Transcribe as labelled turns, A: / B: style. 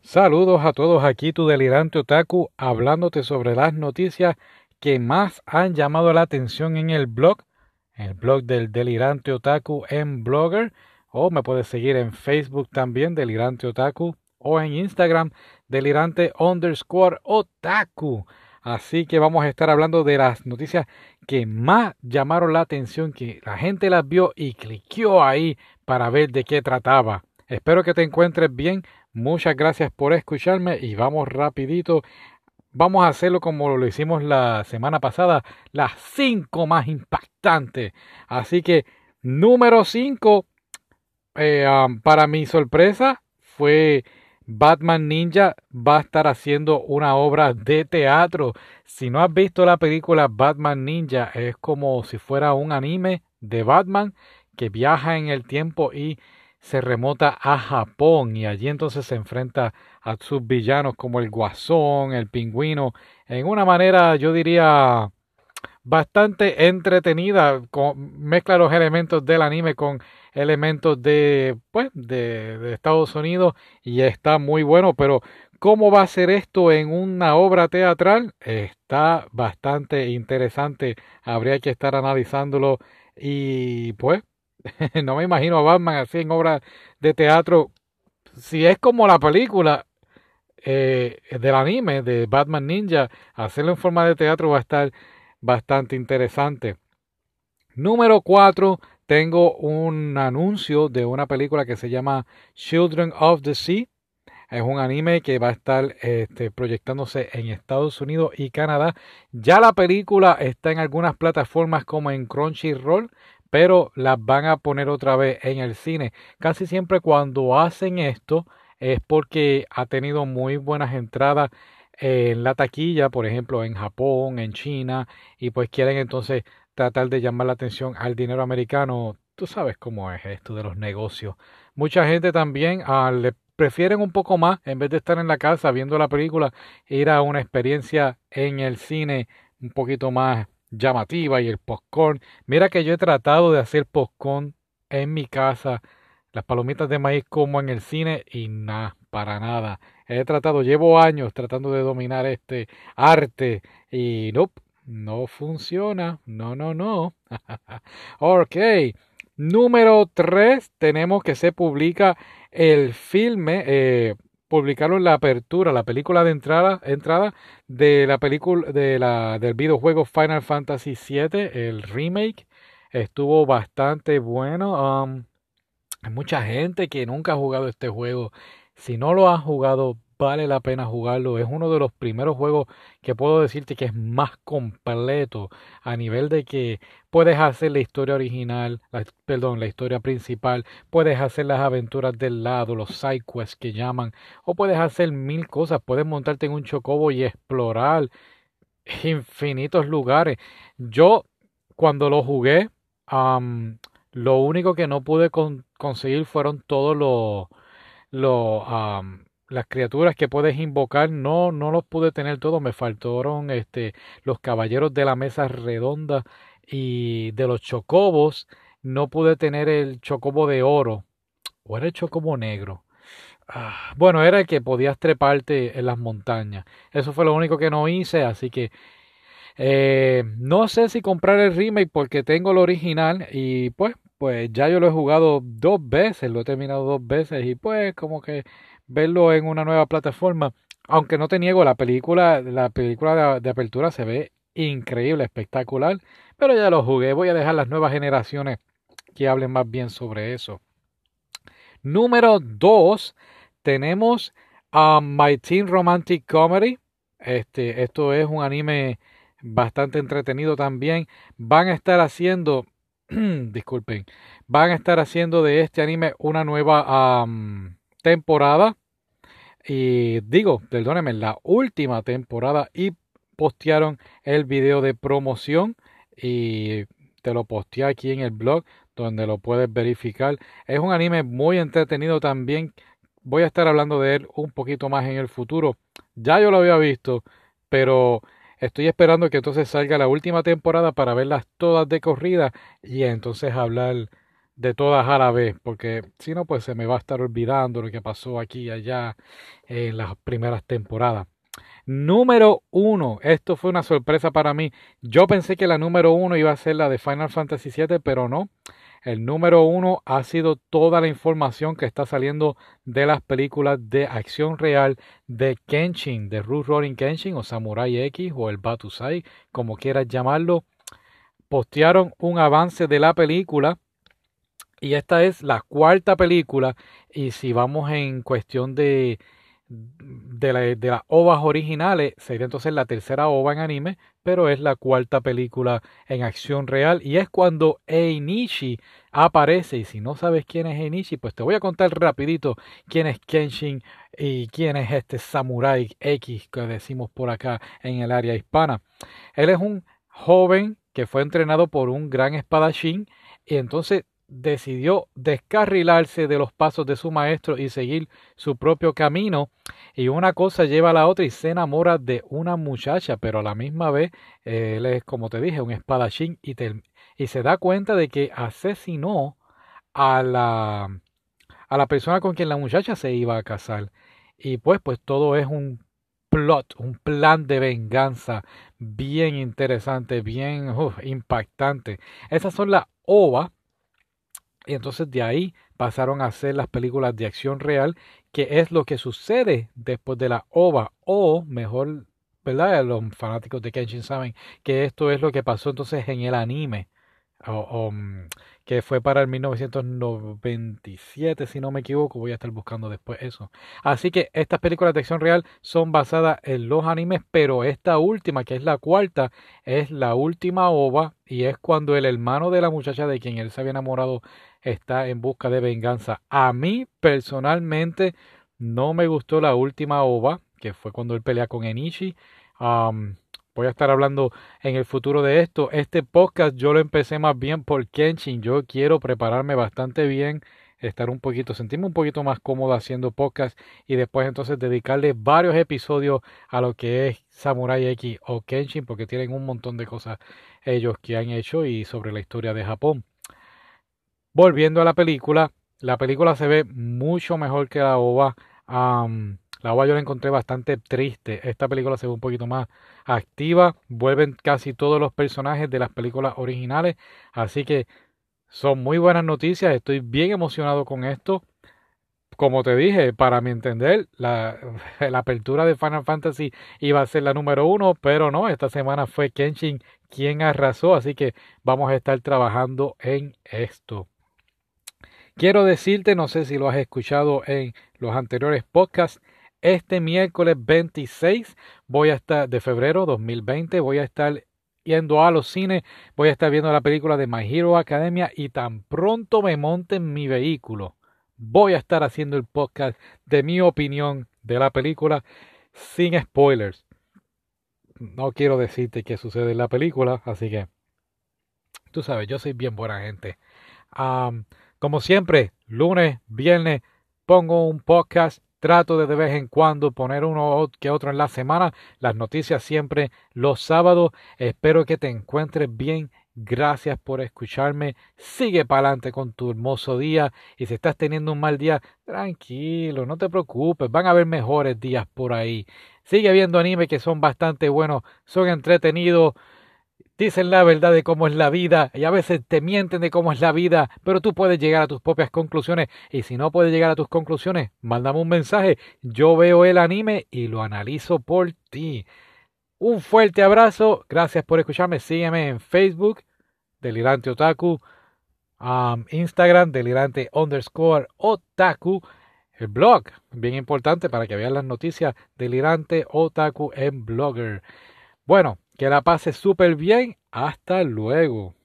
A: Saludos a todos aquí, tu delirante otaku, hablándote sobre las noticias que más han llamado la atención en el blog, el blog del delirante otaku en Blogger, o me puedes seguir en Facebook también, delirante otaku, o en Instagram, delirante underscore otaku. Así que vamos a estar hablando de las noticias que más llamaron la atención, que la gente las vio y cliqueó ahí para ver de qué trataba. Espero que te encuentres bien. Muchas gracias por escucharme y vamos rapidito. Vamos a hacerlo como lo hicimos la semana pasada, las cinco más impactantes. Así que número cinco, eh, para mi sorpresa, fue Batman Ninja va a estar haciendo una obra de teatro. Si no has visto la película Batman Ninja, es como si fuera un anime de Batman que viaja en el tiempo y se remota a Japón y allí entonces se enfrenta a sus villanos como el guasón, el pingüino, en una manera yo diría bastante entretenida, mezcla los elementos del anime con elementos de, pues, de, Estados Unidos y está muy bueno, pero ¿cómo va a ser esto en una obra teatral? Está bastante interesante, habría que estar analizándolo y pues no me imagino a Batman así en obra de teatro. Si es como la película eh, del anime de Batman Ninja, hacerlo en forma de teatro va a estar bastante interesante. Número 4, tengo un anuncio de una película que se llama Children of the Sea. Es un anime que va a estar este, proyectándose en Estados Unidos y Canadá. Ya la película está en algunas plataformas como en Crunchyroll, pero las van a poner otra vez en el cine. Casi siempre cuando hacen esto es porque ha tenido muy buenas entradas en la taquilla, por ejemplo, en Japón, en China, y pues quieren entonces tratar de llamar la atención al dinero americano. Tú sabes cómo es esto de los negocios. Mucha gente también ah, le prefieren un poco más, en vez de estar en la casa viendo la película, ir a una experiencia en el cine un poquito más llamativa y el popcorn. Mira que yo he tratado de hacer popcorn en mi casa, las palomitas de maíz como en el cine y nada, para nada. He tratado, llevo años tratando de dominar este arte y no, no funciona. No, no, no. ok. Número 3, tenemos que se publica el filme eh, publicaron la apertura, la película de entrada, entrada de la película de la, del videojuego Final Fantasy VII, el remake. Estuvo bastante bueno. Um, hay mucha gente que nunca ha jugado este juego. Si no lo ha jugado, vale la pena jugarlo. Es uno de los primeros juegos que puedo decirte que es más completo a nivel de que puedes hacer la historia original, perdón, la historia principal, puedes hacer las aventuras del lado, los side quests que llaman, o puedes hacer mil cosas, puedes montarte en un chocobo y explorar infinitos lugares. Yo cuando lo jugué, lo único que no pude conseguir fueron todos los los las criaturas que puedes invocar no no los pude tener todos me faltaron este los caballeros de la mesa redonda y de los chocobos no pude tener el chocobo de oro o era el chocobo negro. Ah, bueno era el que podías treparte en las montañas. Eso fue lo único que no hice así que eh, no sé si comprar el remake porque tengo el original y pues pues ya yo lo he jugado dos veces lo he terminado dos veces y pues como que verlo en una nueva plataforma. Aunque no te niego, la película, la película de, apertura se ve increíble, espectacular. Pero ya lo jugué. Voy a dejar las nuevas generaciones que hablen más bien sobre eso. Número 2, tenemos a My Teen Romantic Comedy. Este, esto es un anime bastante entretenido también. Van a estar haciendo, disculpen, van a estar haciendo de este anime una nueva temporada. Y digo, perdónenme, la última temporada y postearon el video de promoción y te lo posteé aquí en el blog donde lo puedes verificar. Es un anime muy entretenido también. Voy a estar hablando de él un poquito más en el futuro. Ya yo lo había visto, pero estoy esperando que entonces salga la última temporada para verlas todas de corrida y entonces hablar de todas a la vez, porque si no, pues se me va a estar olvidando lo que pasó aquí y allá en las primeras temporadas. Número uno, esto fue una sorpresa para mí. Yo pensé que la número uno iba a ser la de Final Fantasy VII, pero no. El número uno ha sido toda la información que está saliendo de las películas de acción real de Kenshin, de Ruth Roaring Kenshin o Samurai X o el Batusai, como quieras llamarlo. Postearon un avance de la película y esta es la cuarta película y si vamos en cuestión de de, la, de las ovas originales, sería entonces la tercera ova en anime, pero es la cuarta película en acción real y es cuando Einishi aparece y si no sabes quién es Einishi, pues te voy a contar rapidito quién es Kenshin y quién es este Samurai X que decimos por acá en el área hispana. Él es un joven que fue entrenado por un gran espadachín y entonces decidió descarrilarse de los pasos de su maestro y seguir su propio camino. Y una cosa lleva a la otra y se enamora de una muchacha, pero a la misma vez él es, como te dije, un espadachín y, se da cuenta de que asesinó a la, a la persona con quien la muchacha se iba a casar. Y pues, pues todo es un plot, un plan de venganza bien interesante, bien impactante. Esas son las ovas y entonces de ahí pasaron a hacer las películas de acción real, que es lo que sucede después de la OVA, o mejor, ¿verdad? Los fanáticos de Kenshin saben que esto es lo que pasó entonces en el anime. Mm, que fue para el 1997, si no me equivoco, voy a estar buscando después eso. Así que estas películas de acción real son basadas en los animes, pero esta última, que es la cuarta, es la última ova y es cuando el hermano de la muchacha de quien él se había enamorado está en busca de venganza. A mí personalmente no me gustó la última ova, que fue cuando él pelea con Enishi. Voy a estar hablando en el futuro de esto. Este podcast yo lo empecé más bien por Kenshin. Yo quiero prepararme bastante bien, estar un poquito, sentirme un poquito más cómodo haciendo podcast y después entonces dedicarle varios episodios a lo que es Samurai X o Kenshin porque tienen un montón de cosas ellos que han hecho y sobre la historia de Japón. Volviendo a la película, la película se ve mucho mejor que la OVA. La OVA yo la encontré bastante triste. Esta película se ve un poquito más activa. Vuelven casi todos los personajes de las películas originales. Así que son muy buenas noticias. Estoy bien emocionado con esto. Como te dije, para mi entender, la, la, apertura de Final Fantasy iba a ser la número uno, pero no, esta semana fue Kenshin quien arrasó, así que vamos a estar trabajando en esto. Quiero decirte, no sé si lo has escuchado en los anteriores podcasts, este miércoles 26 voy a estar de febrero 2020 voy a estar yendo a los cines, voy a estar viendo la película de My Hero Academia y tan pronto me monte en mi vehículo, voy a estar haciendo el podcast de mi opinión de la película sin spoilers. No quiero decirte qué sucede en la película, así que tú sabes, yo soy bien buena gente. Como siempre, lunes, viernes, pongo un podcast. Trato de de vez en cuando poner uno que otro en la semana. Las noticias siempre los sábados. Espero que te encuentres bien. Gracias por escucharme. Sigue para adelante con tu hermoso día. Y si estás teniendo un mal día, tranquilo, no te preocupes. Van a haber mejores días por ahí. Sigue viendo anime que son bastante buenos, son entretenidos dicen la verdad de cómo es la vida y a veces te mienten de cómo es la vida, pero tú puedes llegar a tus propias conclusiones y si no puedes llegar a tus conclusiones, mándame un mensaje, yo veo el anime y lo analizo por ti. Un fuerte abrazo, gracias por escucharme, sígueme en Facebook, Delirante Otaku, Instagram, Delirante underscore Otaku, el blog, bien importante para que vean las noticias, Delirante Otaku en Blogger. Bueno, que la pase súper bien. Hasta luego.